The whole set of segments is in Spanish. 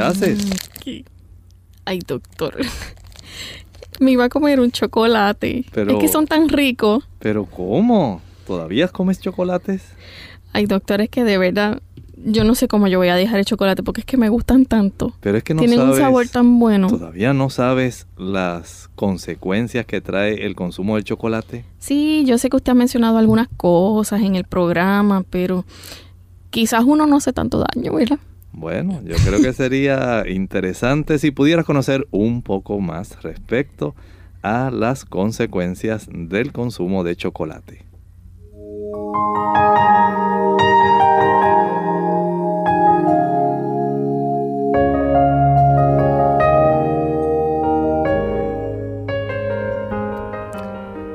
Haces? Ay, doctor. Me iba a comer un chocolate. es que son tan ricos. ¿Pero cómo? ¿Todavía comes chocolates? Ay, doctor, es que de verdad yo no sé cómo yo voy a dejar el chocolate porque es que me gustan tanto. Pero es que no Tienen un sabor tan bueno. ¿Todavía no sabes las consecuencias que trae el consumo del chocolate? Sí, yo sé que usted ha mencionado algunas cosas en el programa, pero quizás uno no hace tanto daño, ¿verdad? Bueno, yo creo que sería interesante si pudieras conocer un poco más respecto a las consecuencias del consumo de chocolate.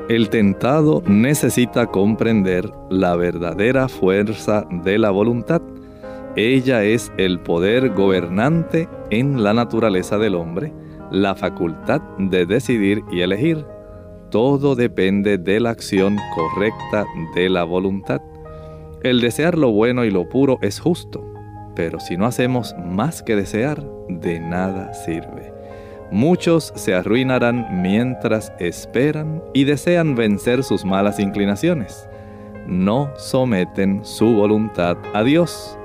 El tentado necesita comprender la verdadera fuerza de la voluntad ella es el poder gobernante en la naturaleza del hombre, la facultad de decidir y elegir. Todo depende de la acción correcta de la voluntad. El desear lo bueno y lo puro es justo, pero si no hacemos más que desear, de nada sirve. Muchos se arruinarán mientras esperan y desean vencer sus malas inclinaciones. No someten su voluntad a Dios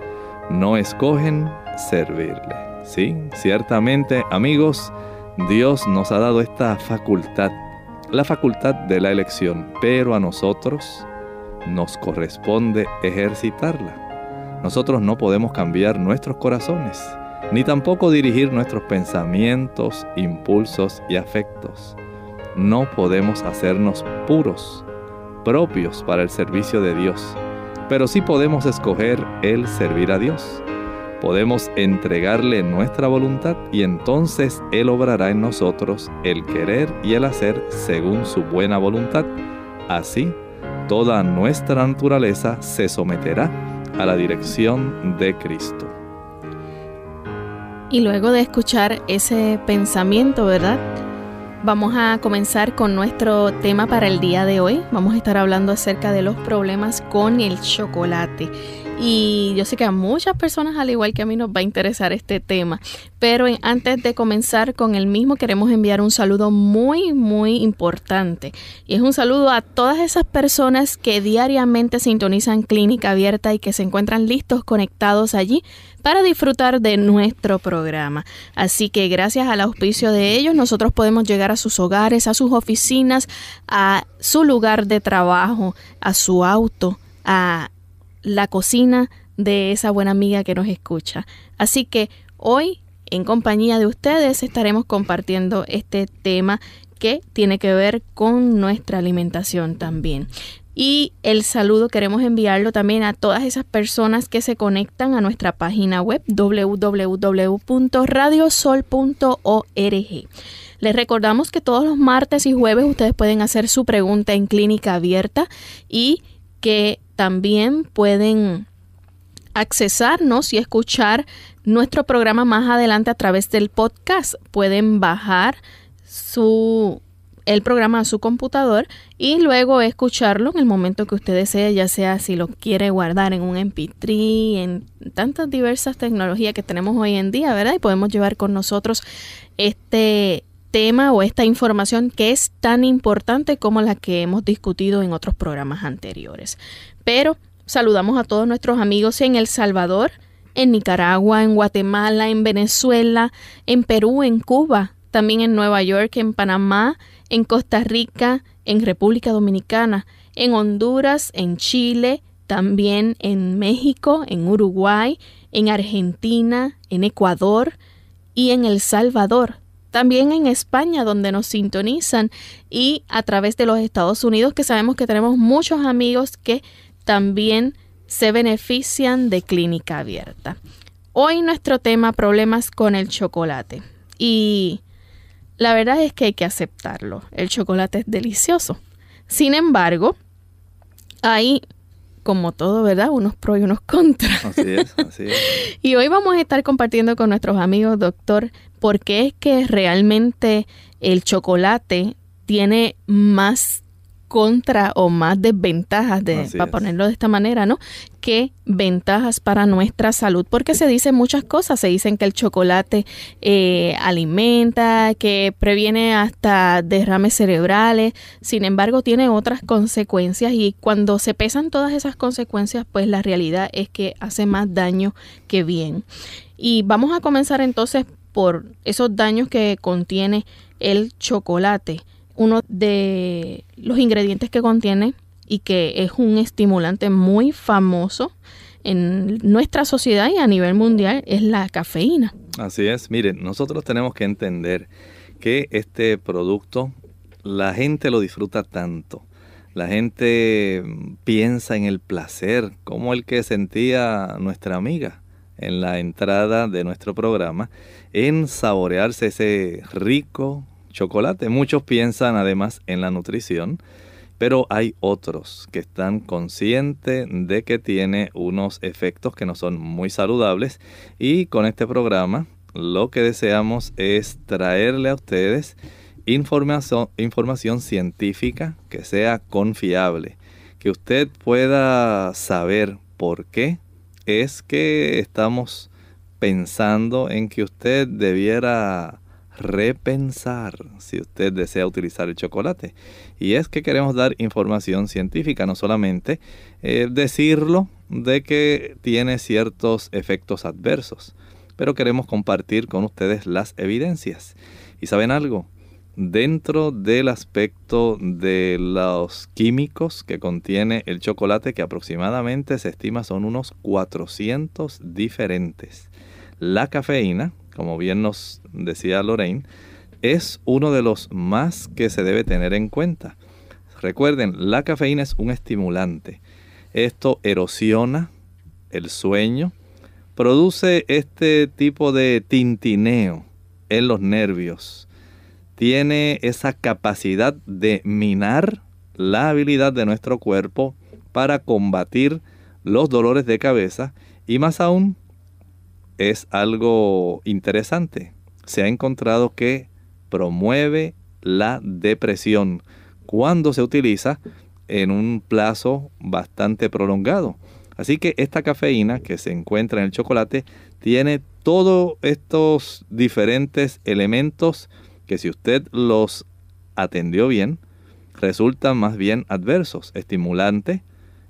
no escogen servirle. Sí, ciertamente amigos, Dios nos ha dado esta facultad, la facultad de la elección, pero a nosotros nos corresponde ejercitarla. Nosotros no podemos cambiar nuestros corazones, ni tampoco dirigir nuestros pensamientos, impulsos y afectos. No podemos hacernos puros, propios para el servicio de Dios pero sí podemos escoger el servir a Dios. Podemos entregarle nuestra voluntad y entonces Él obrará en nosotros el querer y el hacer según su buena voluntad. Así, toda nuestra naturaleza se someterá a la dirección de Cristo. Y luego de escuchar ese pensamiento, ¿verdad? Vamos a comenzar con nuestro tema para el día de hoy. Vamos a estar hablando acerca de los problemas con el chocolate. Y yo sé que a muchas personas, al igual que a mí, nos va a interesar este tema. Pero antes de comenzar con el mismo, queremos enviar un saludo muy, muy importante. Y es un saludo a todas esas personas que diariamente sintonizan Clínica Abierta y que se encuentran listos, conectados allí para disfrutar de nuestro programa. Así que gracias al auspicio de ellos, nosotros podemos llegar a sus hogares, a sus oficinas, a su lugar de trabajo, a su auto, a la cocina de esa buena amiga que nos escucha. Así que hoy, en compañía de ustedes, estaremos compartiendo este tema que tiene que ver con nuestra alimentación también. Y el saludo queremos enviarlo también a todas esas personas que se conectan a nuestra página web www.radiosol.org. Les recordamos que todos los martes y jueves ustedes pueden hacer su pregunta en clínica abierta y que también pueden accesarnos y escuchar nuestro programa más adelante a través del podcast. Pueden bajar su el programa a su computador y luego escucharlo en el momento que usted desee, ya sea si lo quiere guardar en un MP3, en tantas diversas tecnologías que tenemos hoy en día, ¿verdad? Y podemos llevar con nosotros este tema o esta información que es tan importante como la que hemos discutido en otros programas anteriores. Pero saludamos a todos nuestros amigos en El Salvador, en Nicaragua, en Guatemala, en Venezuela, en Perú, en Cuba, también en Nueva York, en Panamá, en Costa Rica, en República Dominicana, en Honduras, en Chile, también en México, en Uruguay, en Argentina, en Ecuador y en El Salvador. También en España, donde nos sintonizan, y a través de los Estados Unidos, que sabemos que tenemos muchos amigos que también se benefician de clínica abierta. Hoy nuestro tema problemas con el chocolate. Y la verdad es que hay que aceptarlo. El chocolate es delicioso. Sin embargo, hay, como todo, ¿verdad? Unos pros y unos contras. Así es, así es. y hoy vamos a estar compartiendo con nuestros amigos, doctor, por qué es que realmente el chocolate tiene más contra o más desventajas, de, para ponerlo de esta manera, ¿no? Que ventajas para nuestra salud, porque se dicen muchas cosas, se dicen que el chocolate eh, alimenta, que previene hasta derrames cerebrales, sin embargo tiene otras consecuencias y cuando se pesan todas esas consecuencias, pues la realidad es que hace más daño que bien. Y vamos a comenzar entonces por esos daños que contiene el chocolate uno de los ingredientes que contiene y que es un estimulante muy famoso en nuestra sociedad y a nivel mundial es la cafeína. Así es, miren, nosotros tenemos que entender que este producto la gente lo disfruta tanto. La gente piensa en el placer, como el que sentía nuestra amiga en la entrada de nuestro programa, en saborearse ese rico, chocolate. Muchos piensan además en la nutrición, pero hay otros que están conscientes de que tiene unos efectos que no son muy saludables y con este programa lo que deseamos es traerle a ustedes información, información científica que sea confiable, que usted pueda saber por qué es que estamos pensando en que usted debiera repensar si usted desea utilizar el chocolate. Y es que queremos dar información científica, no solamente eh, decirlo de que tiene ciertos efectos adversos, pero queremos compartir con ustedes las evidencias. ¿Y saben algo? Dentro del aspecto de los químicos que contiene el chocolate, que aproximadamente se estima son unos 400 diferentes, la cafeína, como bien nos decía Lorraine, es uno de los más que se debe tener en cuenta. Recuerden, la cafeína es un estimulante. Esto erosiona el sueño, produce este tipo de tintineo en los nervios, tiene esa capacidad de minar la habilidad de nuestro cuerpo para combatir los dolores de cabeza y más aún es algo interesante. Se ha encontrado que promueve la depresión cuando se utiliza en un plazo bastante prolongado. Así que esta cafeína que se encuentra en el chocolate tiene todos estos diferentes elementos que si usted los atendió bien, resultan más bien adversos. Estimulante,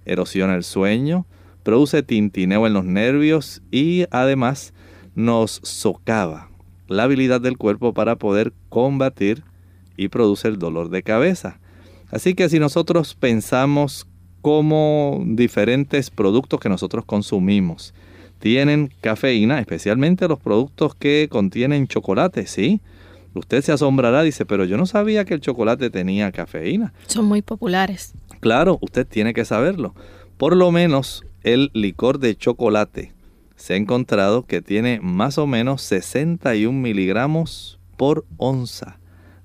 erosiona el sueño, produce tintineo en los nervios y además nos socava la habilidad del cuerpo para poder combatir y produce el dolor de cabeza. Así que si nosotros pensamos como diferentes productos que nosotros consumimos tienen cafeína, especialmente los productos que contienen chocolate, ¿sí? Usted se asombrará, dice, pero yo no sabía que el chocolate tenía cafeína. Son muy populares. Claro, usted tiene que saberlo. Por lo menos el licor de chocolate se ha encontrado que tiene más o menos 61 miligramos por onza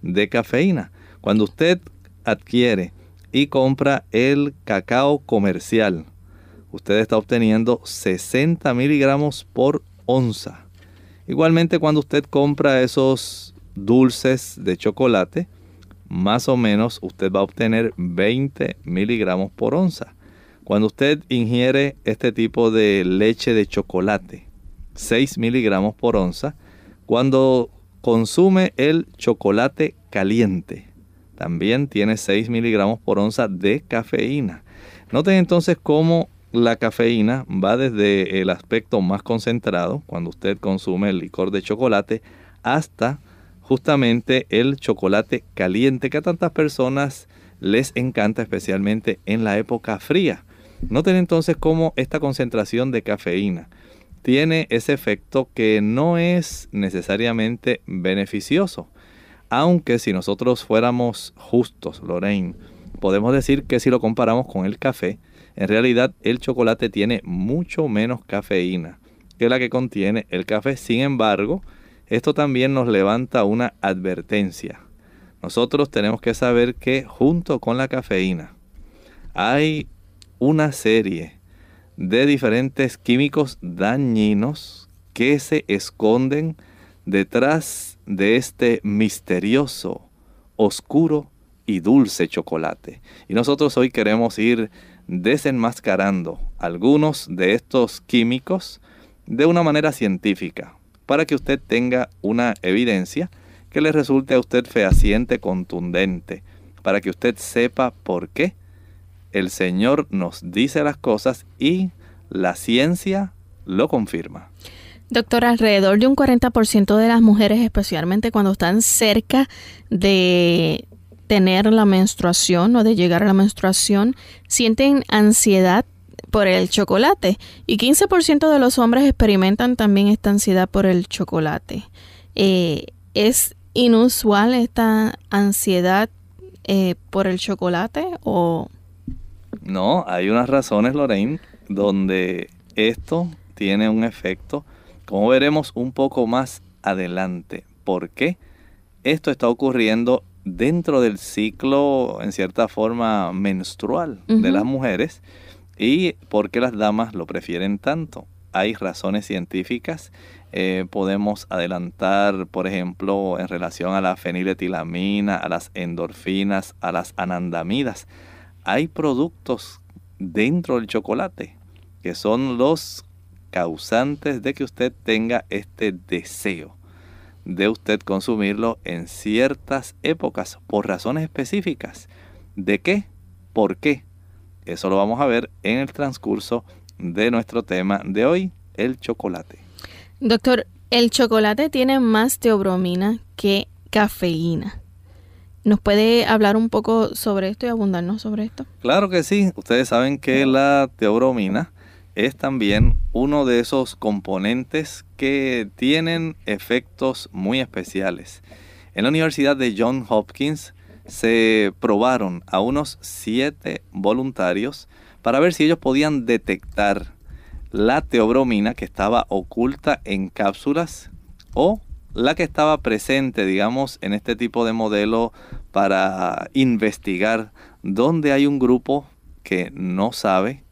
de cafeína. Cuando usted adquiere y compra el cacao comercial, usted está obteniendo 60 miligramos por onza. Igualmente cuando usted compra esos dulces de chocolate, más o menos usted va a obtener 20 miligramos por onza. Cuando usted ingiere este tipo de leche de chocolate, 6 miligramos por onza, cuando consume el chocolate caliente, también tiene 6 miligramos por onza de cafeína. Noten entonces cómo la cafeína va desde el aspecto más concentrado, cuando usted consume el licor de chocolate, hasta justamente el chocolate caliente que a tantas personas les encanta, especialmente en la época fría. Noten entonces cómo esta concentración de cafeína tiene ese efecto que no es necesariamente beneficioso. Aunque si nosotros fuéramos justos, Lorraine, podemos decir que si lo comparamos con el café, en realidad el chocolate tiene mucho menos cafeína que la que contiene el café. Sin embargo, esto también nos levanta una advertencia. Nosotros tenemos que saber que junto con la cafeína hay una serie de diferentes químicos dañinos que se esconden detrás de este misterioso, oscuro y dulce chocolate. Y nosotros hoy queremos ir desenmascarando algunos de estos químicos de una manera científica para que usted tenga una evidencia que le resulte a usted fehaciente, contundente, para que usted sepa por qué el Señor nos dice las cosas y la ciencia lo confirma. Doctor, alrededor de un 40% de las mujeres, especialmente cuando están cerca de tener la menstruación o de llegar a la menstruación, sienten ansiedad por el chocolate y 15% de los hombres experimentan también esta ansiedad por el chocolate. Eh, ¿Es inusual esta ansiedad eh, por el chocolate o...? No, hay unas razones, Lorraine, donde esto tiene un efecto, como veremos un poco más adelante. ¿Por qué? Esto está ocurriendo dentro del ciclo, en cierta forma, menstrual de las mujeres y por qué las damas lo prefieren tanto. Hay razones científicas. Eh, podemos adelantar, por ejemplo, en relación a la feniletilamina, a las endorfinas, a las anandamidas hay productos dentro del chocolate que son los causantes de que usted tenga este deseo de usted consumirlo en ciertas épocas por razones específicas. ¿De qué? ¿Por qué? Eso lo vamos a ver en el transcurso de nuestro tema de hoy, el chocolate. Doctor, el chocolate tiene más teobromina que cafeína. ¿Nos puede hablar un poco sobre esto y abundarnos sobre esto? Claro que sí. Ustedes saben que la teobromina es también uno de esos componentes que tienen efectos muy especiales. En la Universidad de Johns Hopkins se probaron a unos siete voluntarios para ver si ellos podían detectar la teobromina que estaba oculta en cápsulas o la que estaba presente, digamos, en este tipo de modelo para investigar dónde hay un grupo que no sabe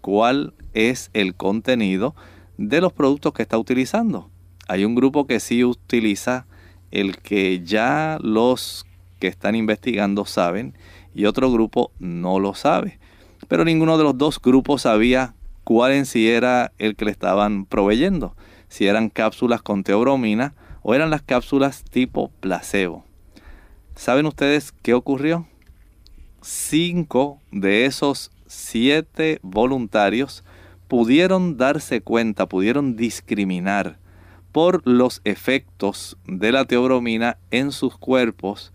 cuál es el contenido de los productos que está utilizando. Hay un grupo que sí utiliza el que ya los que están investigando saben y otro grupo no lo sabe. Pero ninguno de los dos grupos sabía cuál en sí era el que le estaban proveyendo. Si eran cápsulas con teobromina o eran las cápsulas tipo placebo. ¿Saben ustedes qué ocurrió? Cinco de esos siete voluntarios pudieron darse cuenta, pudieron discriminar por los efectos de la teobromina en sus cuerpos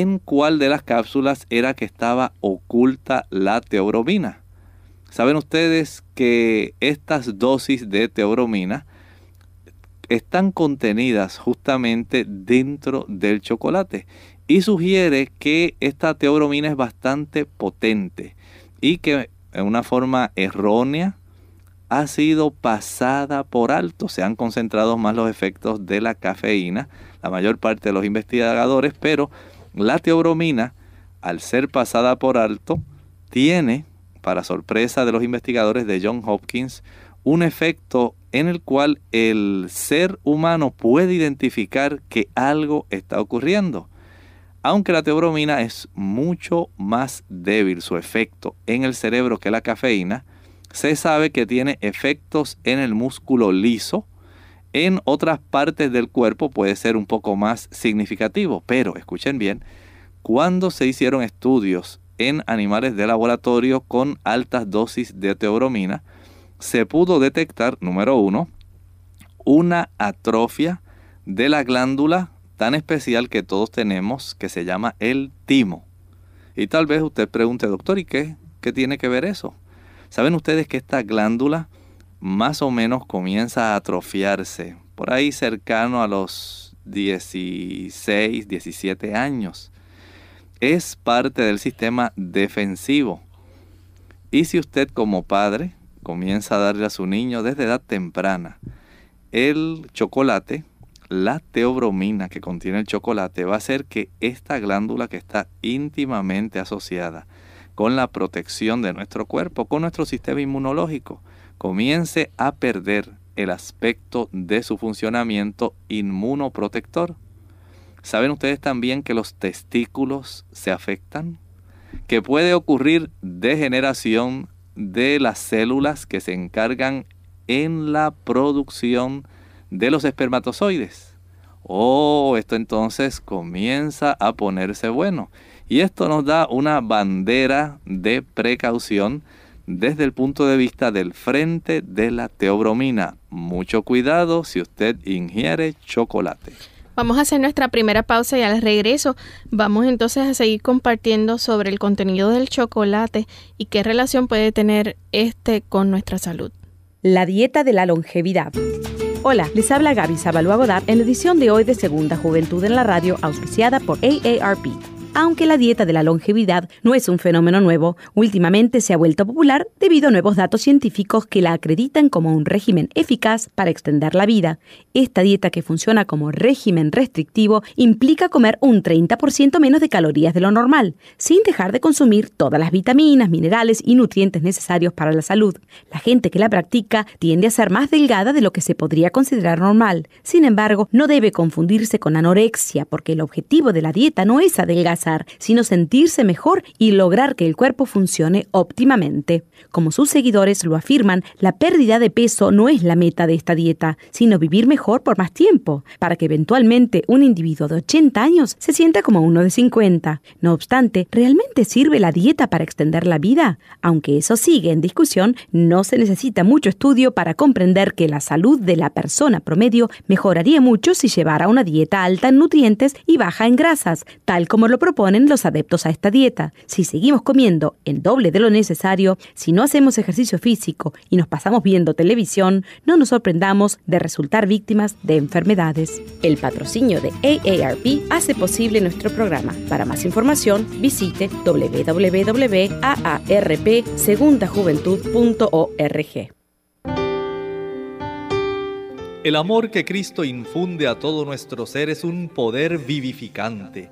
en cuál de las cápsulas era que estaba oculta la teobromina. Saben ustedes que estas dosis de teobromina están contenidas justamente dentro del chocolate y sugiere que esta teobromina es bastante potente y que en una forma errónea ha sido pasada por alto. Se han concentrado más los efectos de la cafeína, la mayor parte de los investigadores, pero la teobromina, al ser pasada por alto, tiene, para sorpresa de los investigadores de John Hopkins, un efecto en el cual el ser humano puede identificar que algo está ocurriendo. Aunque la teobromina es mucho más débil su efecto en el cerebro que la cafeína, se sabe que tiene efectos en el músculo liso. En otras partes del cuerpo puede ser un poco más significativo, pero escuchen bien, cuando se hicieron estudios en animales de laboratorio con altas dosis de teobromina, se pudo detectar, número uno, una atrofia de la glándula tan especial que todos tenemos que se llama el timo. Y tal vez usted pregunte, doctor, ¿y qué, qué tiene que ver eso? ¿Saben ustedes que esta glándula más o menos comienza a atrofiarse por ahí cercano a los 16, 17 años? Es parte del sistema defensivo. Y si usted como padre comienza a darle a su niño desde edad temprana el chocolate, la teobromina que contiene el chocolate va a hacer que esta glándula que está íntimamente asociada con la protección de nuestro cuerpo, con nuestro sistema inmunológico, comience a perder el aspecto de su funcionamiento inmunoprotector. ¿Saben ustedes también que los testículos se afectan? Que puede ocurrir degeneración de las células que se encargan en la producción de los espermatozoides. Oh, esto entonces comienza a ponerse bueno. Y esto nos da una bandera de precaución desde el punto de vista del frente de la teobromina. Mucho cuidado si usted ingiere chocolate. Vamos a hacer nuestra primera pausa y al regreso vamos entonces a seguir compartiendo sobre el contenido del chocolate y qué relación puede tener este con nuestra salud. La dieta de la longevidad. Hola, les habla Gaby Sabalua Godard en la edición de hoy de Segunda Juventud en la Radio, auspiciada por AARP. Aunque la dieta de la longevidad no es un fenómeno nuevo, últimamente se ha vuelto popular debido a nuevos datos científicos que la acreditan como un régimen eficaz para extender la vida. Esta dieta que funciona como régimen restrictivo implica comer un 30% menos de calorías de lo normal, sin dejar de consumir todas las vitaminas, minerales y nutrientes necesarios para la salud. La gente que la practica tiende a ser más delgada de lo que se podría considerar normal. Sin embargo, no debe confundirse con anorexia, porque el objetivo de la dieta no es adelgazar sino sentirse mejor y lograr que el cuerpo funcione óptimamente. Como sus seguidores lo afirman, la pérdida de peso no es la meta de esta dieta, sino vivir mejor por más tiempo, para que eventualmente un individuo de 80 años se sienta como uno de 50. No obstante, ¿realmente sirve la dieta para extender la vida? Aunque eso sigue en discusión, no se necesita mucho estudio para comprender que la salud de la persona promedio mejoraría mucho si llevara una dieta alta en nutrientes y baja en grasas, tal como lo proponen los adeptos a esta dieta. Si seguimos comiendo el doble de lo necesario, si no hacemos ejercicio físico y nos pasamos viendo televisión, no nos sorprendamos de resultar víctimas de enfermedades. El patrocinio de AARP hace posible nuestro programa. Para más información, visite www.aarpsegundajuventud.org. El amor que Cristo infunde a todo nuestro ser es un poder vivificante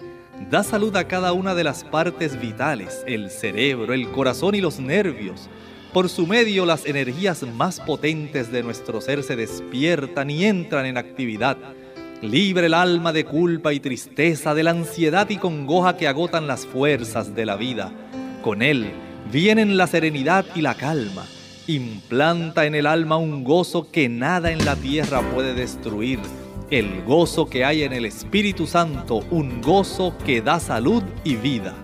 Da salud a cada una de las partes vitales, el cerebro, el corazón y los nervios. Por su medio las energías más potentes de nuestro ser se despiertan y entran en actividad. Libre el alma de culpa y tristeza, de la ansiedad y congoja que agotan las fuerzas de la vida. Con él vienen la serenidad y la calma. Implanta en el alma un gozo que nada en la tierra puede destruir el gozo que hay en el Espíritu Santo, un gozo que da salud y vida.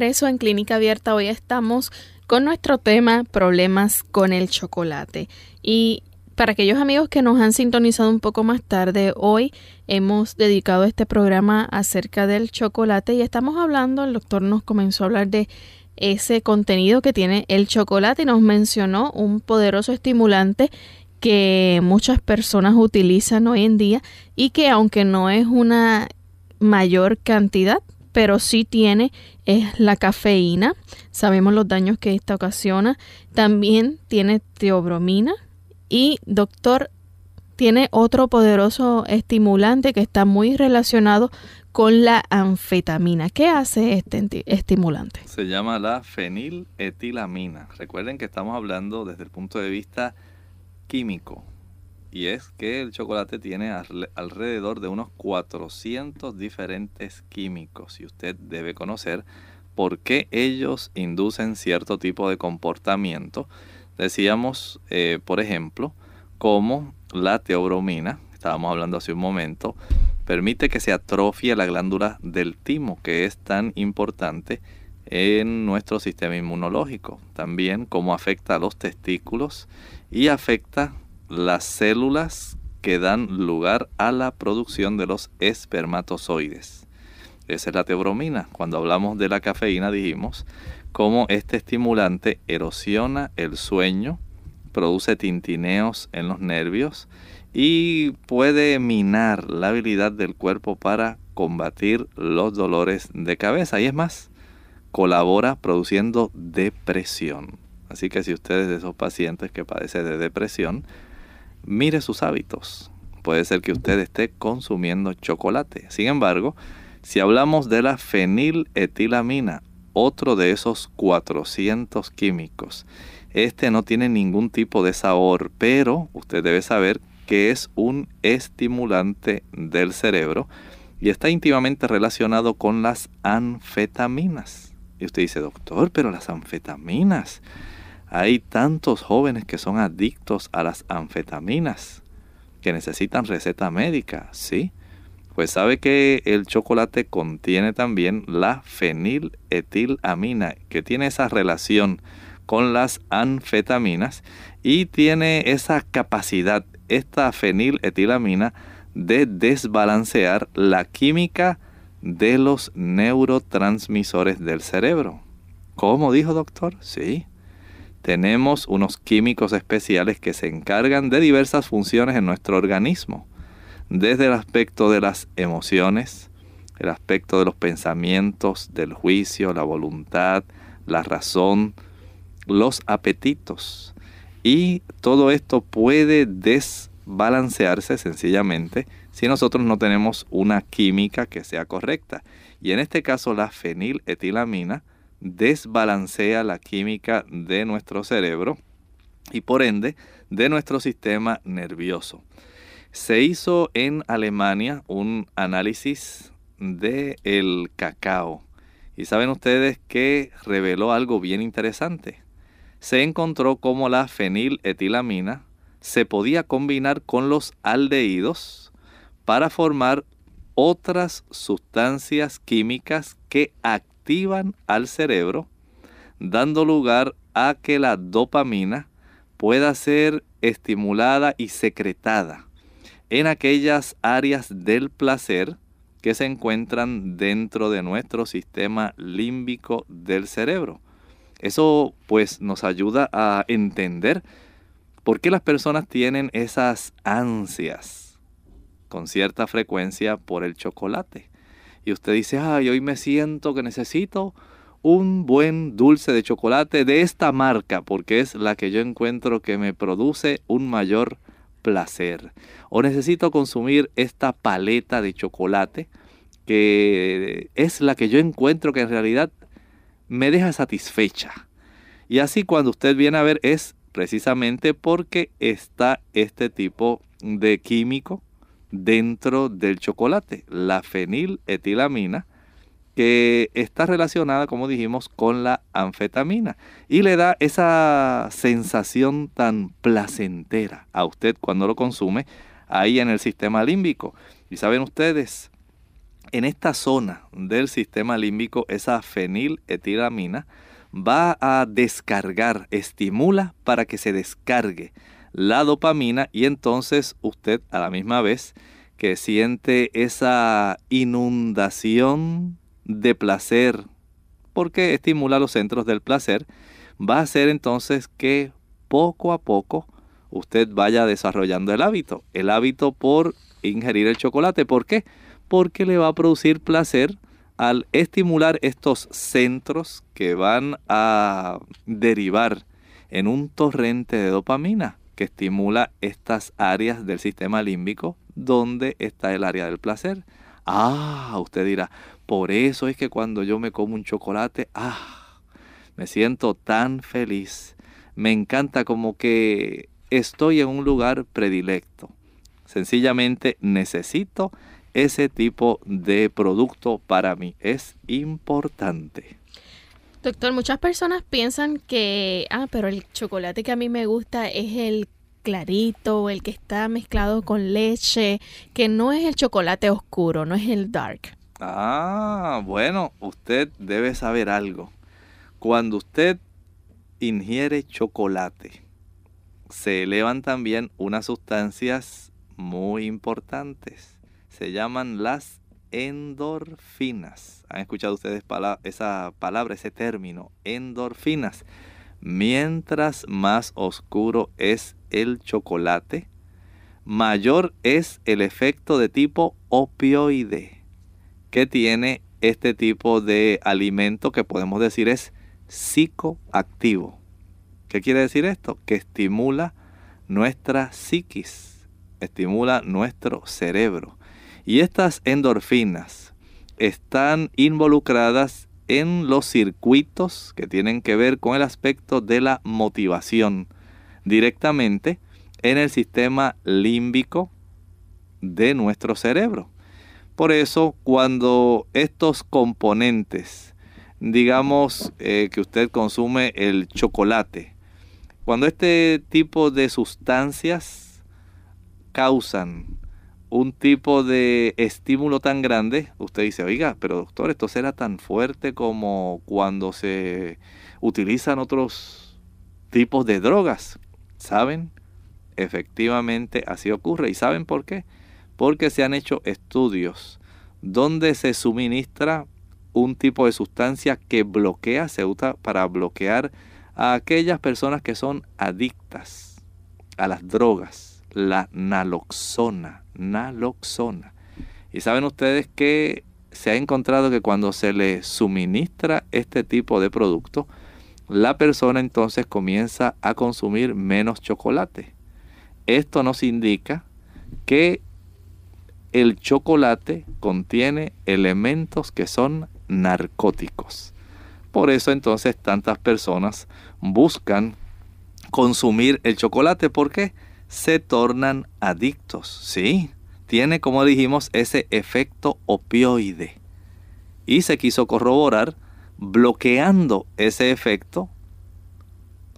Regreso en Clínica Abierta, hoy estamos con nuestro tema problemas con el chocolate. Y para aquellos amigos que nos han sintonizado un poco más tarde, hoy hemos dedicado este programa acerca del chocolate y estamos hablando, el doctor nos comenzó a hablar de ese contenido que tiene el chocolate y nos mencionó un poderoso estimulante que muchas personas utilizan hoy en día y que aunque no es una mayor cantidad, pero sí tiene es la cafeína. Sabemos los daños que esta ocasiona. También tiene teobromina y doctor tiene otro poderoso estimulante que está muy relacionado con la anfetamina. ¿Qué hace este estimulante? Se llama la feniletilamina. Recuerden que estamos hablando desde el punto de vista químico y es que el chocolate tiene alrededor de unos 400 diferentes químicos y usted debe conocer por qué ellos inducen cierto tipo de comportamiento. Decíamos, eh, por ejemplo, como la teobromina, estábamos hablando hace un momento, permite que se atrofie la glándula del timo, que es tan importante en nuestro sistema inmunológico. También cómo afecta a los testículos y afecta las células que dan lugar a la producción de los espermatozoides. Esa es la teobromina. Cuando hablamos de la cafeína dijimos cómo este estimulante erosiona el sueño, produce tintineos en los nervios y puede minar la habilidad del cuerpo para combatir los dolores de cabeza. Y es más, colabora produciendo depresión. Así que si usted es de esos pacientes que padece de depresión, mire sus hábitos. Puede ser que usted esté consumiendo chocolate. Sin embargo, si hablamos de la feniletilamina, otro de esos 400 químicos, este no tiene ningún tipo de sabor, pero usted debe saber que es un estimulante del cerebro y está íntimamente relacionado con las anfetaminas. Y usted dice, doctor, pero las anfetaminas, hay tantos jóvenes que son adictos a las anfetaminas, que necesitan receta médica, ¿sí? Pues sabe que el chocolate contiene también la feniletilamina, que tiene esa relación con las anfetaminas y tiene esa capacidad, esta feniletilamina, de desbalancear la química de los neurotransmisores del cerebro. ¿Cómo dijo doctor? Sí, tenemos unos químicos especiales que se encargan de diversas funciones en nuestro organismo, desde el aspecto de las emociones, el aspecto de los pensamientos, del juicio, la voluntad, la razón, los apetitos. Y todo esto puede desbalancearse sencillamente si nosotros no tenemos una química que sea correcta. Y en este caso la feniletilamina desbalancea la química de nuestro cerebro y por ende de nuestro sistema nervioso. Se hizo en Alemania un análisis del el cacao y saben ustedes que reveló algo bien interesante. Se encontró cómo la feniletilamina se podía combinar con los aldehídos para formar otras sustancias químicas que activan al cerebro, dando lugar a que la dopamina pueda ser estimulada y secretada en aquellas áreas del placer que se encuentran dentro de nuestro sistema límbico del cerebro. Eso pues nos ayuda a entender por qué las personas tienen esas ansias con cierta frecuencia por el chocolate y usted dice, ay, hoy me siento que necesito un buen dulce de chocolate de esta marca porque es la que yo encuentro que me produce un mayor placer. O necesito consumir esta paleta de chocolate que es la que yo encuentro que en realidad me deja satisfecha. Y así cuando usted viene a ver es precisamente porque está este tipo de químico dentro del chocolate, la feniletilamina, que está relacionada, como dijimos, con la anfetamina y le da esa sensación tan placentera a usted cuando lo consume ahí en el sistema límbico. Y saben ustedes, en esta zona del sistema límbico, esa feniletilamina va a descargar, estimula para que se descargue la dopamina y entonces usted a la misma vez que siente esa inundación de placer, porque estimula los centros del placer, va a hacer entonces que poco a poco usted vaya desarrollando el hábito, el hábito por ingerir el chocolate. ¿Por qué? Porque le va a producir placer al estimular estos centros que van a derivar en un torrente de dopamina que estimula estas áreas del sistema límbico donde está el área del placer. Ah, usted dirá, por eso es que cuando yo me como un chocolate, ah, me siento tan feliz. Me encanta como que estoy en un lugar predilecto. Sencillamente necesito ese tipo de producto para mí. Es importante. Doctor, muchas personas piensan que, ah, pero el chocolate que a mí me gusta es el clarito, el que está mezclado con leche, que no es el chocolate oscuro, no es el dark. Ah, bueno, usted debe saber algo. Cuando usted ingiere chocolate, se elevan también unas sustancias muy importantes. Se llaman las endorfinas. ¿Han escuchado ustedes esa palabra, ese término? Endorfinas. Mientras más oscuro es el chocolate, mayor es el efecto de tipo opioide que tiene este tipo de alimento que podemos decir es psicoactivo. ¿Qué quiere decir esto? Que estimula nuestra psiquis, estimula nuestro cerebro. Y estas endorfinas están involucradas en los circuitos que tienen que ver con el aspecto de la motivación directamente en el sistema límbico de nuestro cerebro. Por eso, cuando estos componentes, digamos eh, que usted consume el chocolate, cuando este tipo de sustancias causan un tipo de estímulo tan grande, usted dice, oiga, pero doctor, esto será tan fuerte como cuando se utilizan otros tipos de drogas. ¿Saben? Efectivamente así ocurre. ¿Y saben por qué? Porque se han hecho estudios donde se suministra un tipo de sustancia que bloquea, se usa para bloquear a aquellas personas que son adictas a las drogas, la naloxona naloxona. Y saben ustedes que se ha encontrado que cuando se le suministra este tipo de producto, la persona entonces comienza a consumir menos chocolate. Esto nos indica que el chocolate contiene elementos que son narcóticos. Por eso entonces tantas personas buscan consumir el chocolate. ¿Por qué? Se tornan adictos. Sí, tiene, como dijimos, ese efecto opioide. Y se quiso corroborar bloqueando ese efecto,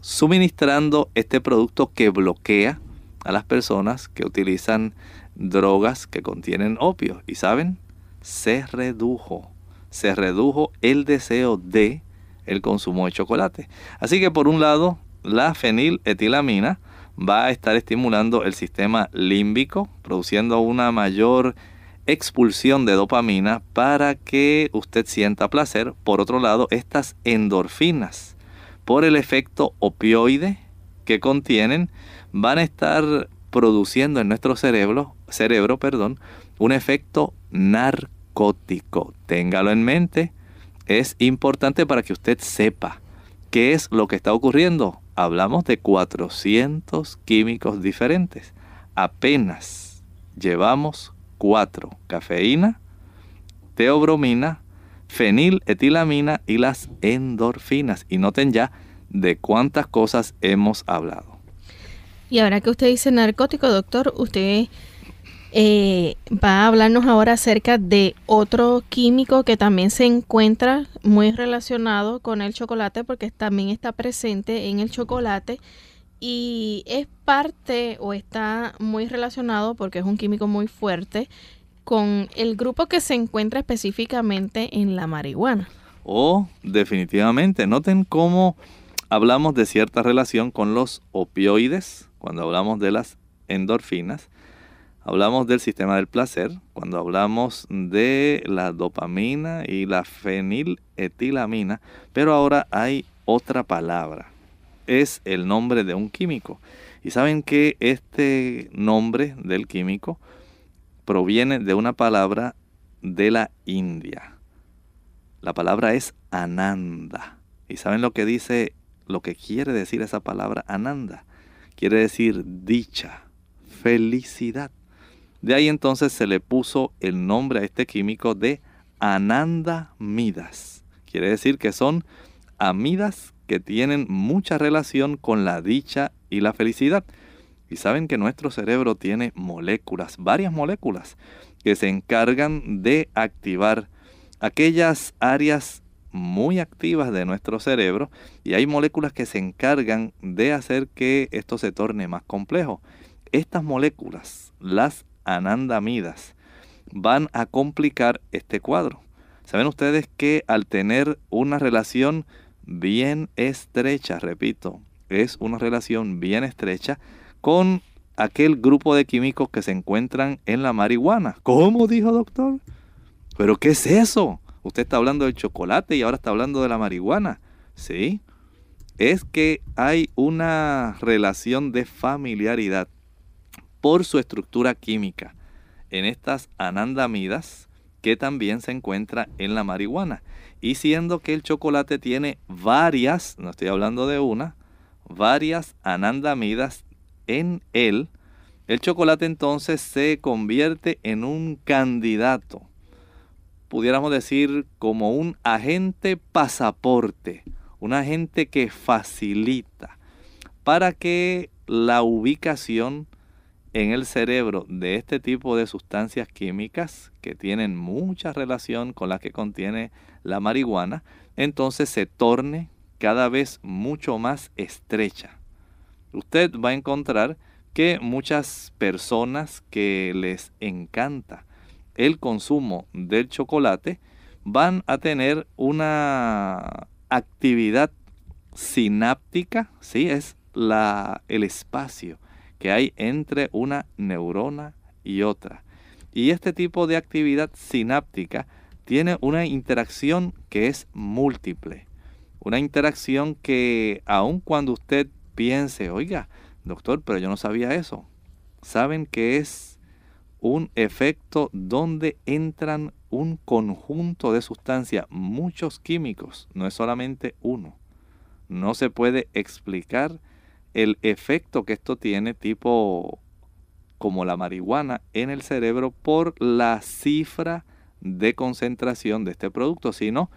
suministrando este producto que bloquea a las personas que utilizan drogas que contienen opio. Y saben, se redujo, se redujo el deseo de el consumo de chocolate. Así que por un lado, la feniletilamina va a estar estimulando el sistema límbico, produciendo una mayor expulsión de dopamina para que usted sienta placer. Por otro lado, estas endorfinas, por el efecto opioide que contienen, van a estar produciendo en nuestro cerebro, cerebro, perdón, un efecto narcótico. Téngalo en mente. Es importante para que usted sepa qué es lo que está ocurriendo hablamos de 400 químicos diferentes. Apenas llevamos cuatro, cafeína, teobromina, feniletilamina y las endorfinas. Y noten ya de cuántas cosas hemos hablado. Y ahora que usted dice narcótico, doctor, usted eh, va a hablarnos ahora acerca de otro químico que también se encuentra muy relacionado con el chocolate porque también está presente en el chocolate y es parte o está muy relacionado porque es un químico muy fuerte con el grupo que se encuentra específicamente en la marihuana. Oh, definitivamente. Noten cómo hablamos de cierta relación con los opioides, cuando hablamos de las endorfinas. Hablamos del sistema del placer, cuando hablamos de la dopamina y la feniletilamina, pero ahora hay otra palabra. Es el nombre de un químico. Y saben que este nombre del químico proviene de una palabra de la India. La palabra es ananda. ¿Y saben lo que dice, lo que quiere decir esa palabra ananda? Quiere decir dicha, felicidad. De ahí entonces se le puso el nombre a este químico de anandamidas. Quiere decir que son amidas que tienen mucha relación con la dicha y la felicidad. Y saben que nuestro cerebro tiene moléculas, varias moléculas, que se encargan de activar aquellas áreas muy activas de nuestro cerebro y hay moléculas que se encargan de hacer que esto se torne más complejo. Estas moléculas, las anandamidas, van a complicar este cuadro. Saben ustedes que al tener una relación bien estrecha, repito, es una relación bien estrecha con aquel grupo de químicos que se encuentran en la marihuana. ¿Cómo dijo doctor? ¿Pero qué es eso? Usted está hablando del chocolate y ahora está hablando de la marihuana. Sí, es que hay una relación de familiaridad por su estructura química en estas anandamidas que también se encuentra en la marihuana. Y siendo que el chocolate tiene varias, no estoy hablando de una, varias anandamidas en él, el chocolate entonces se convierte en un candidato, pudiéramos decir como un agente pasaporte, un agente que facilita para que la ubicación en el cerebro de este tipo de sustancias químicas que tienen mucha relación con las que contiene la marihuana, entonces se torne cada vez mucho más estrecha. Usted va a encontrar que muchas personas que les encanta el consumo del chocolate van a tener una actividad sináptica, sí, es la, el espacio que hay entre una neurona y otra. Y este tipo de actividad sináptica tiene una interacción que es múltiple. Una interacción que aun cuando usted piense, oiga, doctor, pero yo no sabía eso. Saben que es un efecto donde entran un conjunto de sustancias, muchos químicos, no es solamente uno. No se puede explicar el efecto que esto tiene, tipo como la marihuana, en el cerebro por la cifra de concentración de este producto, sino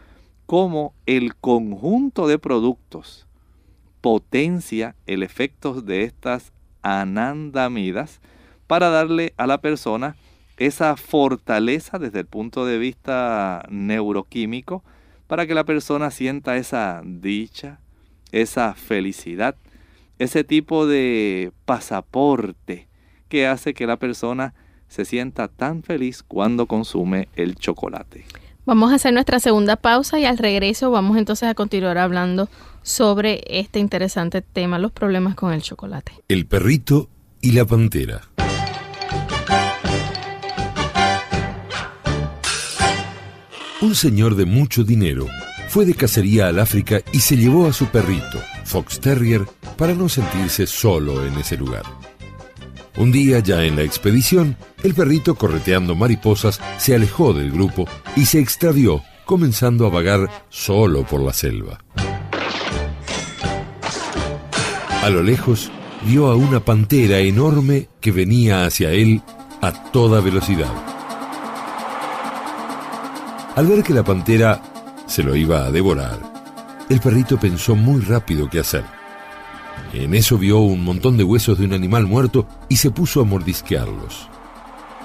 como el conjunto de productos potencia el efecto de estas anandamidas para darle a la persona esa fortaleza desde el punto de vista neuroquímico para que la persona sienta esa dicha, esa felicidad ese tipo de pasaporte que hace que la persona se sienta tan feliz cuando consume el chocolate. Vamos a hacer nuestra segunda pausa y al regreso vamos entonces a continuar hablando sobre este interesante tema, los problemas con el chocolate. El perrito y la pantera. Un señor de mucho dinero fue de cacería al África y se llevó a su perrito, Fox Terrier, para no sentirse solo en ese lugar. Un día ya en la expedición, el perrito correteando mariposas se alejó del grupo y se extravió, comenzando a vagar solo por la selva. A lo lejos, vio a una pantera enorme que venía hacia él a toda velocidad. Al ver que la pantera se lo iba a devorar, el perrito pensó muy rápido qué hacer. En eso vio un montón de huesos de un animal muerto y se puso a mordisquearlos.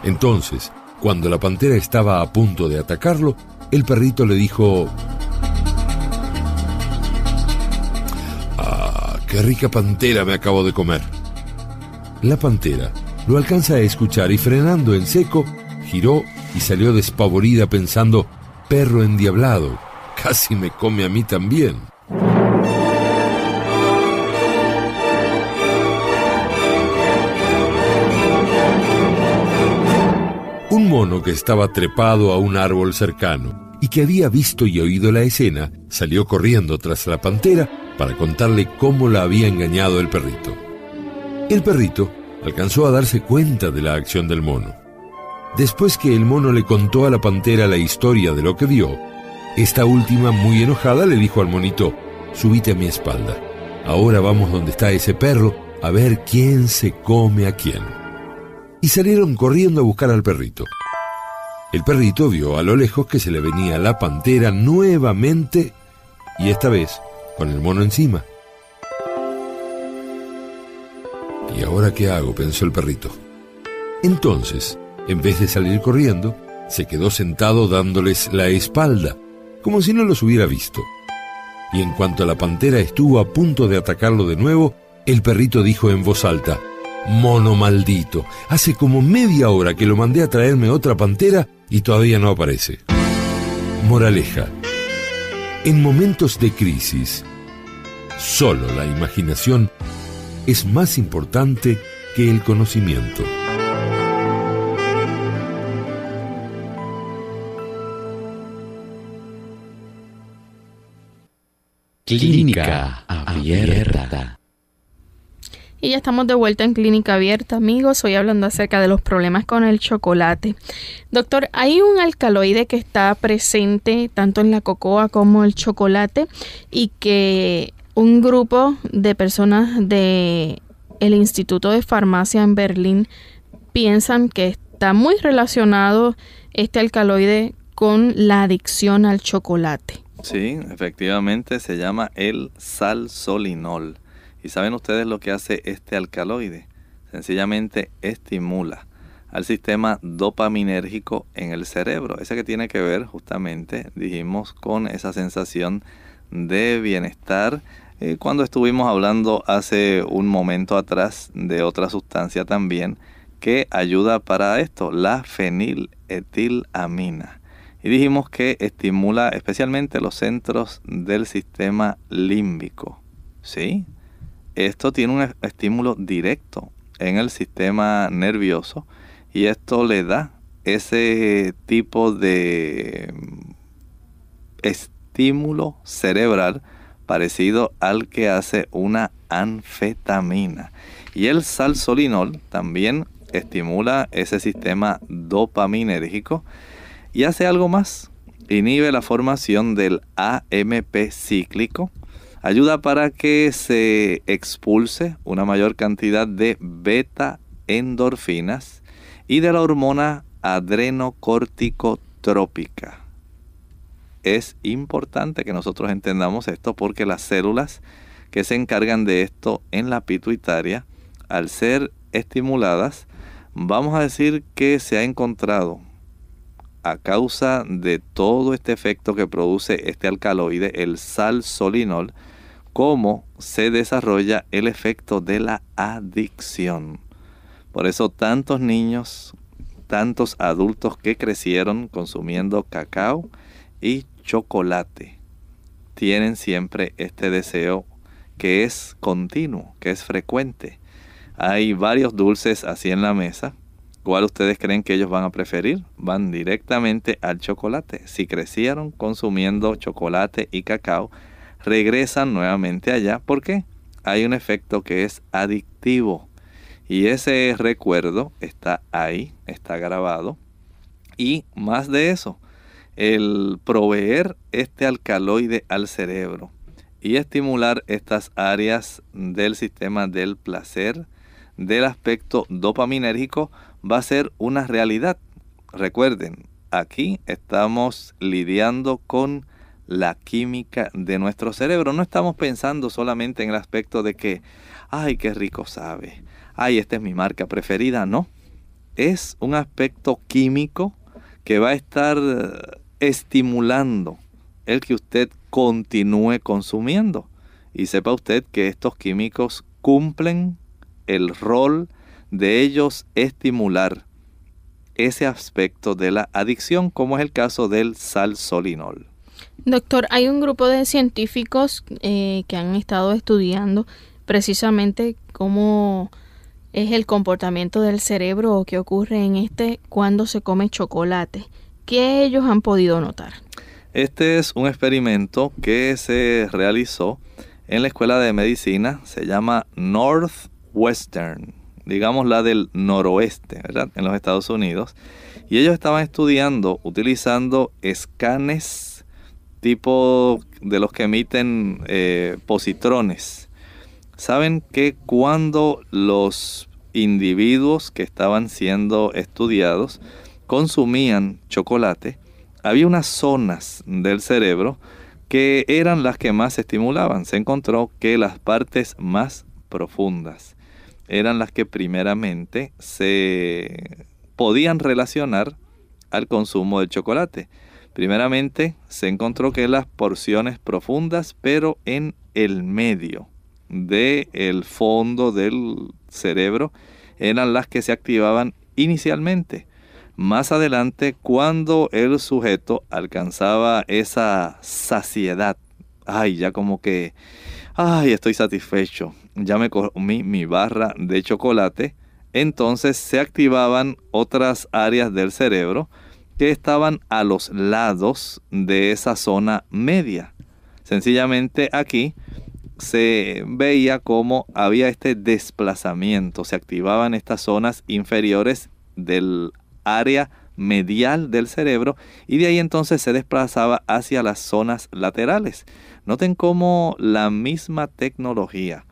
Entonces, cuando la pantera estaba a punto de atacarlo, el perrito le dijo... ¡Ah, qué rica pantera me acabo de comer! La pantera lo alcanza a escuchar y frenando en seco, giró y salió despavorida pensando, perro endiablado, casi me come a mí también. Un mono que estaba trepado a un árbol cercano y que había visto y oído la escena, salió corriendo tras la pantera para contarle cómo la había engañado el perrito. El perrito alcanzó a darse cuenta de la acción del mono. Después que el mono le contó a la pantera la historia de lo que vio, esta última, muy enojada, le dijo al monito, subite a mi espalda. Ahora vamos donde está ese perro a ver quién se come a quién. Y salieron corriendo a buscar al perrito. El perrito vio a lo lejos que se le venía la pantera nuevamente y esta vez con el mono encima. ¿Y ahora qué hago? pensó el perrito. Entonces, en vez de salir corriendo, se quedó sentado dándoles la espalda, como si no los hubiera visto. Y en cuanto la pantera estuvo a punto de atacarlo de nuevo, el perrito dijo en voz alta, Mono maldito, hace como media hora que lo mandé a traerme otra pantera y todavía no aparece. Moraleja. En momentos de crisis, solo la imaginación es más importante que el conocimiento. Clínica Abierta. Y ya estamos de vuelta en Clínica Abierta, amigos. Hoy hablando acerca de los problemas con el chocolate. Doctor, hay un alcaloide que está presente tanto en la cocoa como el chocolate y que un grupo de personas de el Instituto de Farmacia en Berlín piensan que está muy relacionado este alcaloide con la adicción al chocolate. Sí, efectivamente se llama el salsolinol. ¿Y saben ustedes lo que hace este alcaloide? Sencillamente estimula al sistema dopaminérgico en el cerebro. Ese que tiene que ver justamente, dijimos, con esa sensación de bienestar. Eh, cuando estuvimos hablando hace un momento atrás de otra sustancia también que ayuda para esto, la feniletilamina. Y dijimos que estimula especialmente los centros del sistema límbico. ¿Sí? Esto tiene un estímulo directo en el sistema nervioso y esto le da ese tipo de estímulo cerebral parecido al que hace una anfetamina. Y el salsolinol también estimula ese sistema dopaminérgico y hace algo más. Inhibe la formación del AMP cíclico, ayuda para que se expulse una mayor cantidad de beta endorfinas y de la hormona adrenocorticotrópica. Es importante que nosotros entendamos esto porque las células que se encargan de esto en la pituitaria, al ser estimuladas, vamos a decir que se ha encontrado a causa de todo este efecto que produce este alcaloide, el salsolinol, cómo se desarrolla el efecto de la adicción. Por eso tantos niños, tantos adultos que crecieron consumiendo cacao y chocolate tienen siempre este deseo que es continuo, que es frecuente. Hay varios dulces así en la mesa. ¿Cuál ustedes creen que ellos van a preferir? Van directamente al chocolate. Si crecieron consumiendo chocolate y cacao, regresan nuevamente allá. ¿Por qué? Hay un efecto que es adictivo. Y ese recuerdo está ahí, está grabado. Y más de eso, el proveer este alcaloide al cerebro y estimular estas áreas del sistema del placer, del aspecto dopaminérgico, va a ser una realidad. Recuerden, aquí estamos lidiando con la química de nuestro cerebro. No estamos pensando solamente en el aspecto de que, ay, qué rico sabe, ay, esta es mi marca preferida. No, es un aspecto químico que va a estar estimulando el que usted continúe consumiendo. Y sepa usted que estos químicos cumplen el rol de ellos estimular ese aspecto de la adicción, como es el caso del salsolinol. Doctor, hay un grupo de científicos eh, que han estado estudiando precisamente cómo es el comportamiento del cerebro o qué ocurre en este cuando se come chocolate. ¿Qué ellos han podido notar? Este es un experimento que se realizó en la escuela de medicina, se llama Northwestern, digamos la del noroeste, ¿verdad? En los Estados Unidos. Y ellos estaban estudiando utilizando escanes tipo de los que emiten eh, positrones Saben que cuando los individuos que estaban siendo estudiados consumían chocolate, había unas zonas del cerebro que eran las que más estimulaban. Se encontró que las partes más profundas eran las que primeramente se podían relacionar al consumo del chocolate. Primeramente se encontró que las porciones profundas, pero en el medio del el fondo del cerebro eran las que se activaban inicialmente. Más adelante, cuando el sujeto alcanzaba esa saciedad, ay, ya como que, ay, estoy satisfecho, ya me comí mi barra de chocolate, entonces se activaban otras áreas del cerebro que estaban a los lados de esa zona media. Sencillamente aquí se veía como había este desplazamiento, se activaban estas zonas inferiores del área medial del cerebro y de ahí entonces se desplazaba hacia las zonas laterales. Noten cómo la misma tecnología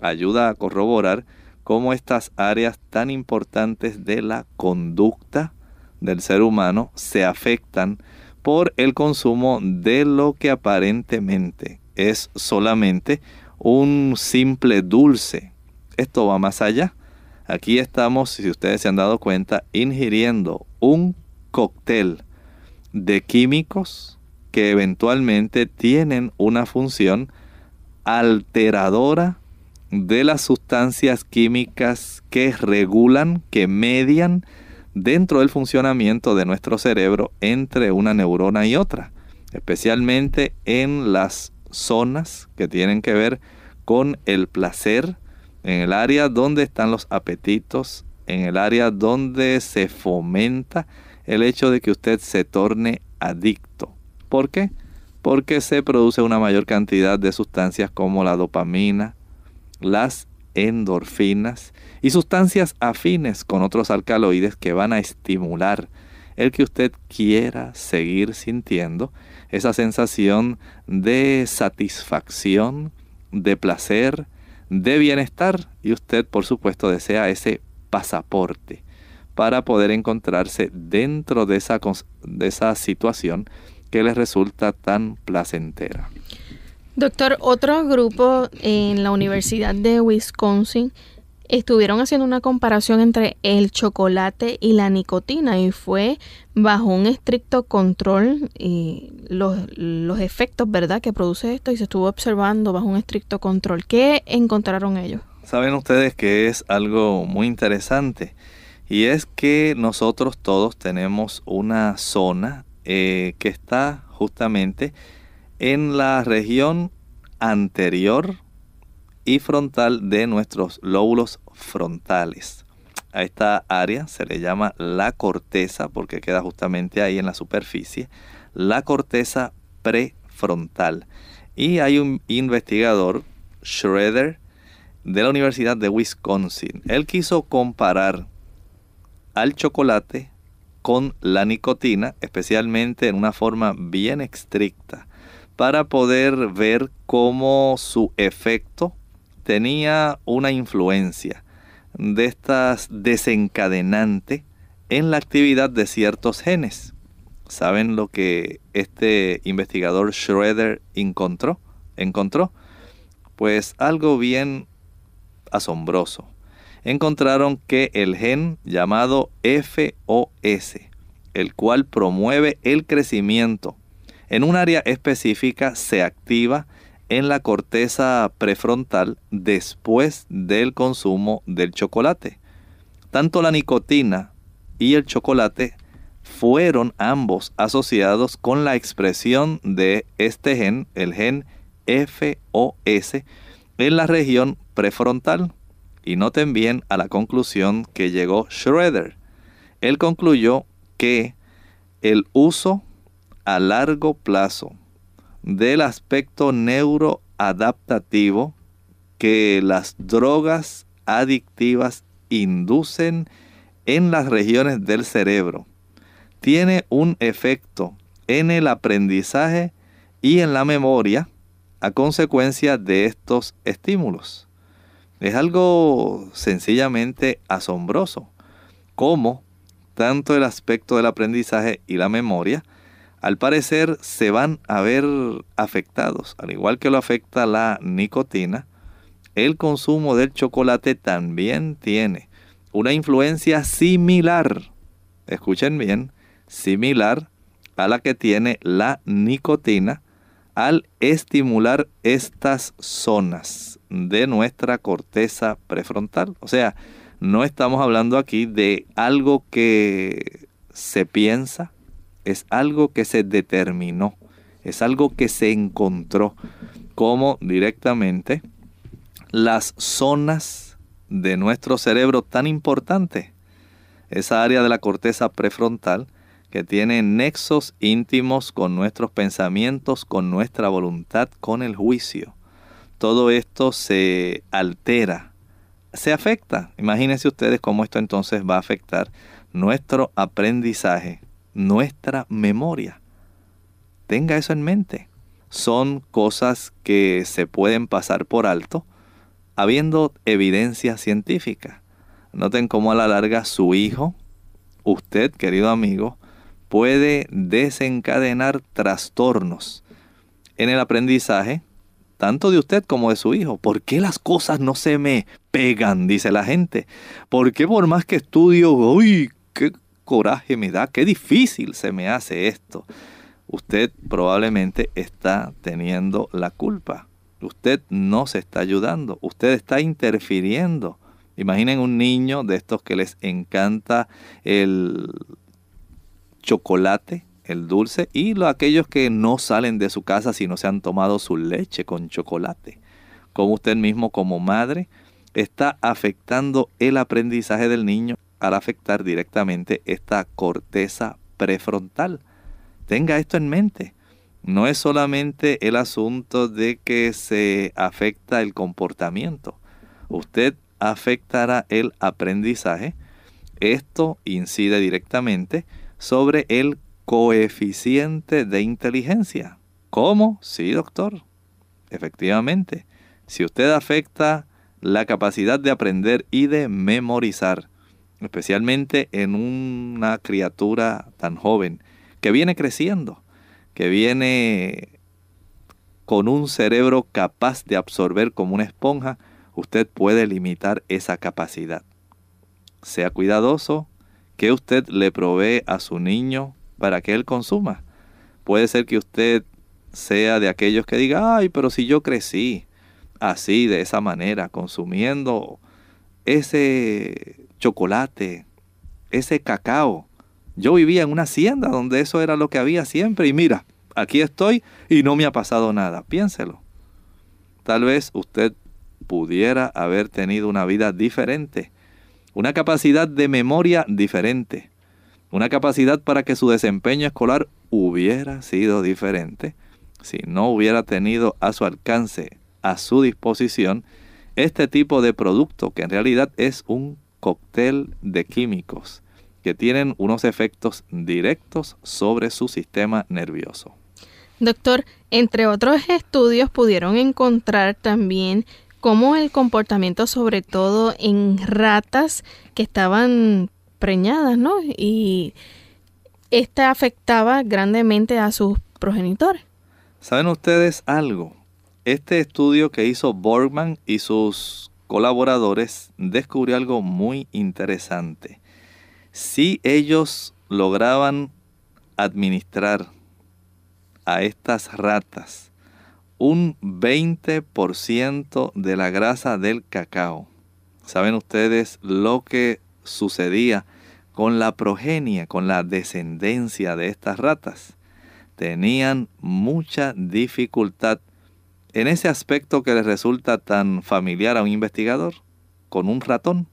ayuda a corroborar cómo estas áreas tan importantes de la conducta del ser humano se afectan por el consumo de lo que aparentemente es solamente un simple dulce. Esto va más allá. Aquí estamos, si ustedes se han dado cuenta, ingiriendo un cóctel de químicos que eventualmente tienen una función alteradora de las sustancias químicas que regulan, que median dentro del funcionamiento de nuestro cerebro entre una neurona y otra, especialmente en las zonas que tienen que ver con el placer, en el área donde están los apetitos, en el área donde se fomenta el hecho de que usted se torne adicto. ¿Por qué? Porque se produce una mayor cantidad de sustancias como la dopamina, las endorfinas y sustancias afines con otros alcaloides que van a estimular el que usted quiera seguir sintiendo esa sensación de satisfacción, de placer, de bienestar y usted por supuesto desea ese pasaporte para poder encontrarse dentro de esa, de esa situación que les resulta tan placentera. Doctor, otro grupo en la Universidad de Wisconsin estuvieron haciendo una comparación entre el chocolate y la nicotina y fue bajo un estricto control y los, los efectos, ¿verdad?, que produce esto y se estuvo observando bajo un estricto control. ¿Qué encontraron ellos? Saben ustedes que es algo muy interesante y es que nosotros todos tenemos una zona eh, que está justamente en la región anterior y frontal de nuestros lóbulos frontales. A esta área se le llama la corteza porque queda justamente ahí en la superficie, la corteza prefrontal. Y hay un investigador, Schroeder, de la Universidad de Wisconsin. Él quiso comparar al chocolate con la nicotina, especialmente en una forma bien estricta, para poder ver cómo su efecto tenía una influencia de estas desencadenante en la actividad de ciertos genes. ¿Saben lo que este investigador Schroeder encontró? ¿Encontró? Pues algo bien asombroso. Encontraron que el gen llamado FOS, el cual promueve el crecimiento en un área específica, se activa en la corteza prefrontal después del consumo del chocolate. Tanto la nicotina y el chocolate fueron ambos asociados con la expresión de este gen, el gen FOS, en la región prefrontal. Y noten bien a la conclusión que llegó Schroeder. Él concluyó que el uso a largo plazo del aspecto neuroadaptativo que las drogas adictivas inducen en las regiones del cerebro tiene un efecto en el aprendizaje y en la memoria a consecuencia de estos estímulos. Es algo sencillamente asombroso cómo tanto el aspecto del aprendizaje y la memoria al parecer se van a ver afectados, al igual que lo afecta la nicotina, el consumo del chocolate también tiene una influencia similar, escuchen bien, similar a la que tiene la nicotina al estimular estas zonas de nuestra corteza prefrontal. O sea, no estamos hablando aquí de algo que se piensa, es algo que se determinó, es algo que se encontró como directamente las zonas de nuestro cerebro tan importante, esa área de la corteza prefrontal, que tiene nexos íntimos con nuestros pensamientos, con nuestra voluntad, con el juicio. Todo esto se altera, se afecta. Imagínense ustedes cómo esto entonces va a afectar nuestro aprendizaje, nuestra memoria. Tenga eso en mente. Son cosas que se pueden pasar por alto habiendo evidencia científica. Noten cómo a la larga su hijo, usted, querido amigo, puede desencadenar trastornos en el aprendizaje, tanto de usted como de su hijo. ¿Por qué las cosas no se me pegan? Dice la gente. ¿Por qué por más que estudio, uy, qué coraje me da, qué difícil se me hace esto? Usted probablemente está teniendo la culpa. Usted no se está ayudando, usted está interfiriendo. Imaginen un niño de estos que les encanta el chocolate, el dulce, y aquellos que no salen de su casa si no se han tomado su leche con chocolate. Como usted mismo como madre está afectando el aprendizaje del niño al afectar directamente esta corteza prefrontal. Tenga esto en mente. No es solamente el asunto de que se afecta el comportamiento. Usted afectará el aprendizaje. Esto incide directamente sobre el coeficiente de inteligencia. ¿Cómo? Sí, doctor. Efectivamente, si usted afecta la capacidad de aprender y de memorizar, especialmente en una criatura tan joven que viene creciendo, que viene con un cerebro capaz de absorber como una esponja, usted puede limitar esa capacidad. Sea cuidadoso, que usted le provee a su niño para que él consuma. Puede ser que usted sea de aquellos que diga, ay, pero si yo crecí así, de esa manera, consumiendo ese chocolate, ese cacao. Yo vivía en una hacienda donde eso era lo que había siempre y mira, aquí estoy y no me ha pasado nada. Piénselo. Tal vez usted pudiera haber tenido una vida diferente una capacidad de memoria diferente, una capacidad para que su desempeño escolar hubiera sido diferente si no hubiera tenido a su alcance, a su disposición, este tipo de producto que en realidad es un cóctel de químicos que tienen unos efectos directos sobre su sistema nervioso. Doctor, entre otros estudios pudieron encontrar también cómo el comportamiento, sobre todo en ratas que estaban preñadas, ¿no? Y esta afectaba grandemente a sus progenitores. ¿Saben ustedes algo? Este estudio que hizo Borgman y sus colaboradores descubrió algo muy interesante. Si ellos lograban administrar a estas ratas un 20% de la grasa del cacao. ¿Saben ustedes lo que sucedía con la progenie, con la descendencia de estas ratas. Tenían mucha dificultad en ese aspecto que les resulta tan familiar a un investigador, con un ratón.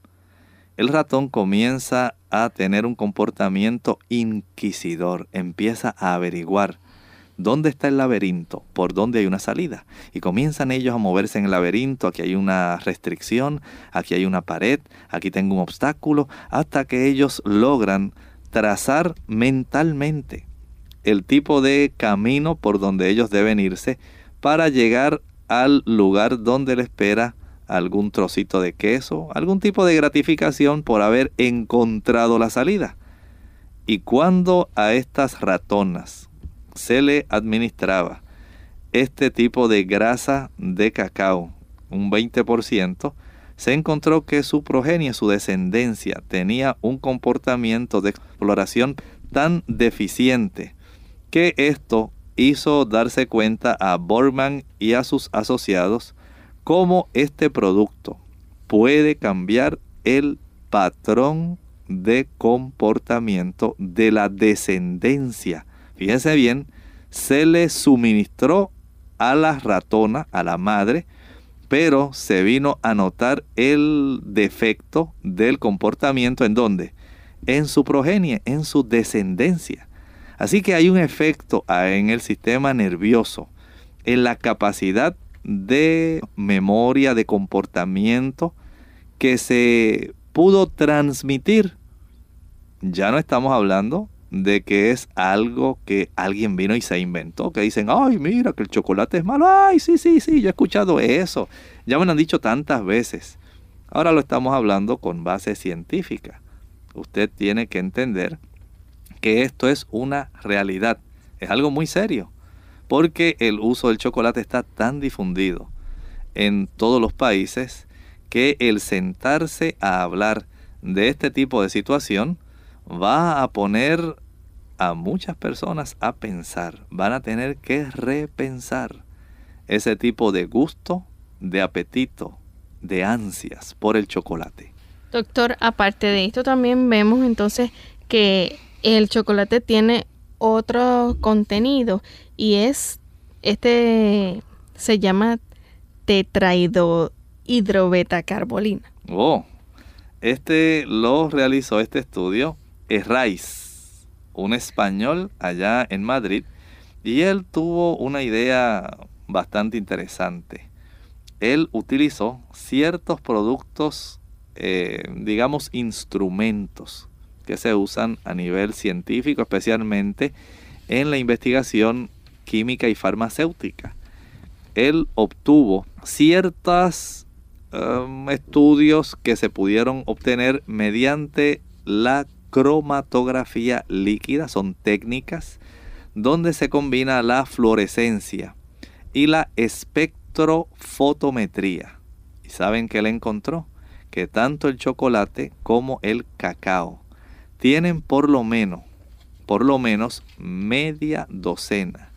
El ratón comienza a tener un comportamiento inquisidor, empieza a averiguar dónde está el laberinto, por dónde hay una salida. Y comienzan ellos a moverse en el laberinto, aquí hay una restricción, aquí hay una pared, aquí tengo un obstáculo, hasta que ellos logran trazar mentalmente el tipo de camino por donde ellos deben irse para llegar al lugar donde le espera algún trocito de queso, algún tipo de gratificación por haber encontrado la salida. Y cuando a estas ratonas se le administraba este tipo de grasa de cacao, un 20%, se encontró que su progenie, su descendencia, tenía un comportamiento de exploración tan deficiente que esto hizo darse cuenta a Borman y a sus asociados cómo este producto puede cambiar el patrón de comportamiento de la descendencia fíjense bien, se le suministró a la ratona, a la madre, pero se vino a notar el defecto del comportamiento en dónde? En su progenie, en su descendencia. Así que hay un efecto en el sistema nervioso, en la capacidad de memoria, de comportamiento que se pudo transmitir. Ya no estamos hablando de que es algo que alguien vino y se inventó, que dicen, ay, mira, que el chocolate es malo, ay, sí, sí, sí, yo he escuchado eso, ya me lo han dicho tantas veces. Ahora lo estamos hablando con base científica. Usted tiene que entender que esto es una realidad, es algo muy serio, porque el uso del chocolate está tan difundido en todos los países que el sentarse a hablar de este tipo de situación va a poner a muchas personas a pensar, van a tener que repensar ese tipo de gusto, de apetito, de ansias por el chocolate. Doctor, aparte de esto también vemos entonces que el chocolate tiene otro contenido y es este se llama tetrahidrohidrobetacarbolina. Oh, este lo realizó este estudio Rice un español allá en Madrid, y él tuvo una idea bastante interesante. Él utilizó ciertos productos, eh, digamos, instrumentos que se usan a nivel científico, especialmente en la investigación química y farmacéutica. Él obtuvo ciertos um, estudios que se pudieron obtener mediante la cromatografía líquida, son técnicas donde se combina la fluorescencia y la espectrofotometría. ¿Y saben qué le encontró? Que tanto el chocolate como el cacao tienen por lo menos, por lo menos media docena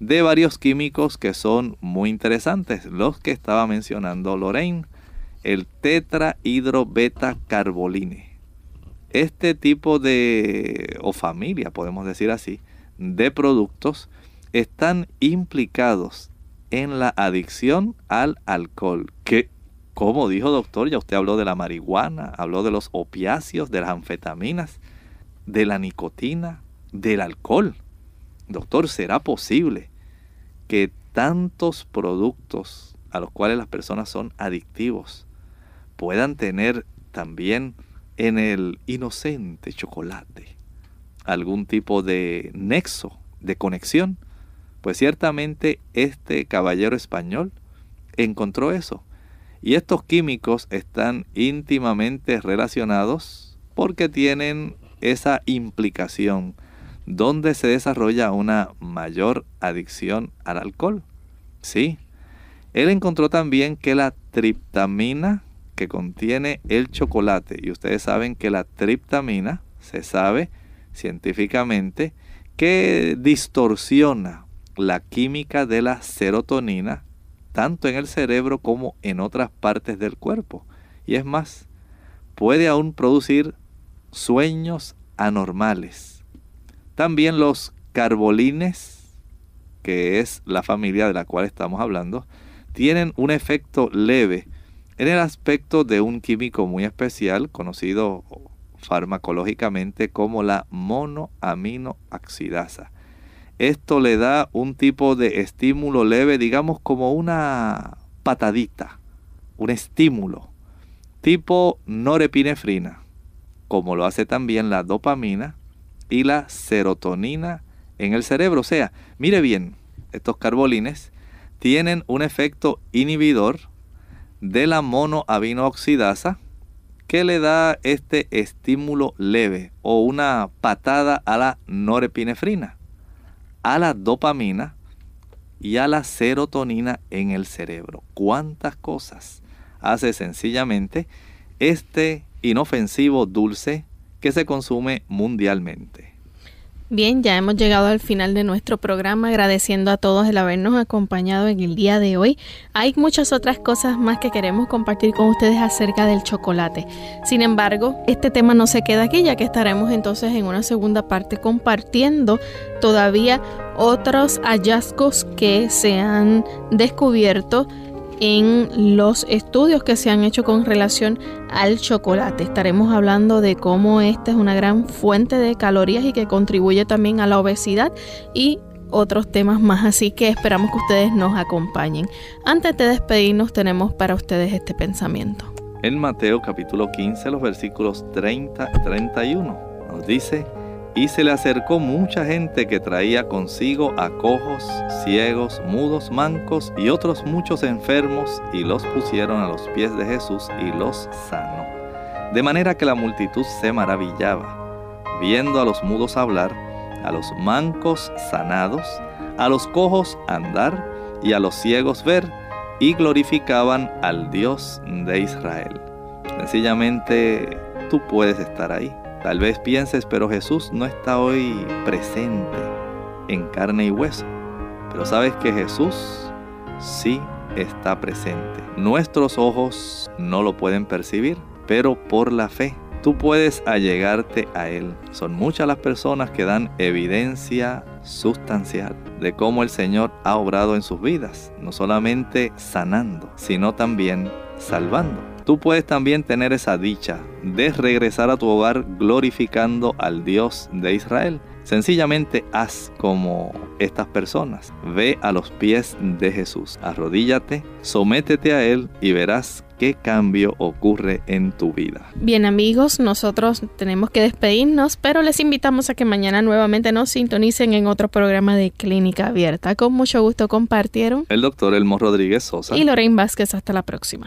de varios químicos que son muy interesantes, los que estaba mencionando Lorraine, el tetrahidrobetacarboline este tipo de, o familia, podemos decir así, de productos están implicados en la adicción al alcohol. Que, como dijo doctor, ya usted habló de la marihuana, habló de los opiáceos, de las anfetaminas, de la nicotina, del alcohol. Doctor, ¿será posible que tantos productos a los cuales las personas son adictivos puedan tener también en el inocente chocolate algún tipo de nexo, de conexión, pues ciertamente este caballero español encontró eso. Y estos químicos están íntimamente relacionados porque tienen esa implicación donde se desarrolla una mayor adicción al alcohol. Sí, él encontró también que la triptamina que contiene el chocolate. Y ustedes saben que la triptamina, se sabe científicamente, que distorsiona la química de la serotonina, tanto en el cerebro como en otras partes del cuerpo. Y es más, puede aún producir sueños anormales. También los carbolines, que es la familia de la cual estamos hablando, tienen un efecto leve en el aspecto de un químico muy especial conocido farmacológicamente como la monoaminoxidasa. Esto le da un tipo de estímulo leve, digamos como una patadita, un estímulo tipo norepinefrina, como lo hace también la dopamina y la serotonina en el cerebro. O sea, mire bien, estos carbolines tienen un efecto inhibidor de la monoaminoxidasa que le da este estímulo leve o una patada a la norepinefrina, a la dopamina y a la serotonina en el cerebro. ¿Cuántas cosas hace sencillamente este inofensivo dulce que se consume mundialmente? Bien, ya hemos llegado al final de nuestro programa, agradeciendo a todos el habernos acompañado en el día de hoy. Hay muchas otras cosas más que queremos compartir con ustedes acerca del chocolate. Sin embargo, este tema no se queda aquí, ya que estaremos entonces en una segunda parte compartiendo todavía otros hallazgos que se han descubierto en los estudios que se han hecho con relación al chocolate. Estaremos hablando de cómo esta es una gran fuente de calorías y que contribuye también a la obesidad y otros temas más, así que esperamos que ustedes nos acompañen. Antes de despedirnos tenemos para ustedes este pensamiento. En Mateo capítulo 15, los versículos 30 31, nos dice, y se le acercó mucha gente que traía consigo a cojos, ciegos, mudos, mancos y otros muchos enfermos, y los pusieron a los pies de Jesús y los sanó. De manera que la multitud se maravillaba, viendo a los mudos hablar, a los mancos sanados, a los cojos andar y a los ciegos ver, y glorificaban al Dios de Israel. Sencillamente tú puedes estar ahí Tal vez pienses, pero Jesús no está hoy presente en carne y hueso. Pero sabes que Jesús sí está presente. Nuestros ojos no lo pueden percibir, pero por la fe tú puedes allegarte a Él. Son muchas las personas que dan evidencia sustancial de cómo el Señor ha obrado en sus vidas, no solamente sanando, sino también salvando. Tú puedes también tener esa dicha de regresar a tu hogar glorificando al Dios de Israel. Sencillamente haz como estas personas. Ve a los pies de Jesús. Arrodíllate, sométete a Él y verás qué cambio ocurre en tu vida. Bien amigos, nosotros tenemos que despedirnos, pero les invitamos a que mañana nuevamente nos sintonicen en otro programa de Clínica Abierta. Con mucho gusto compartieron el doctor Elmo Rodríguez Sosa y Lorraine Vázquez. Hasta la próxima.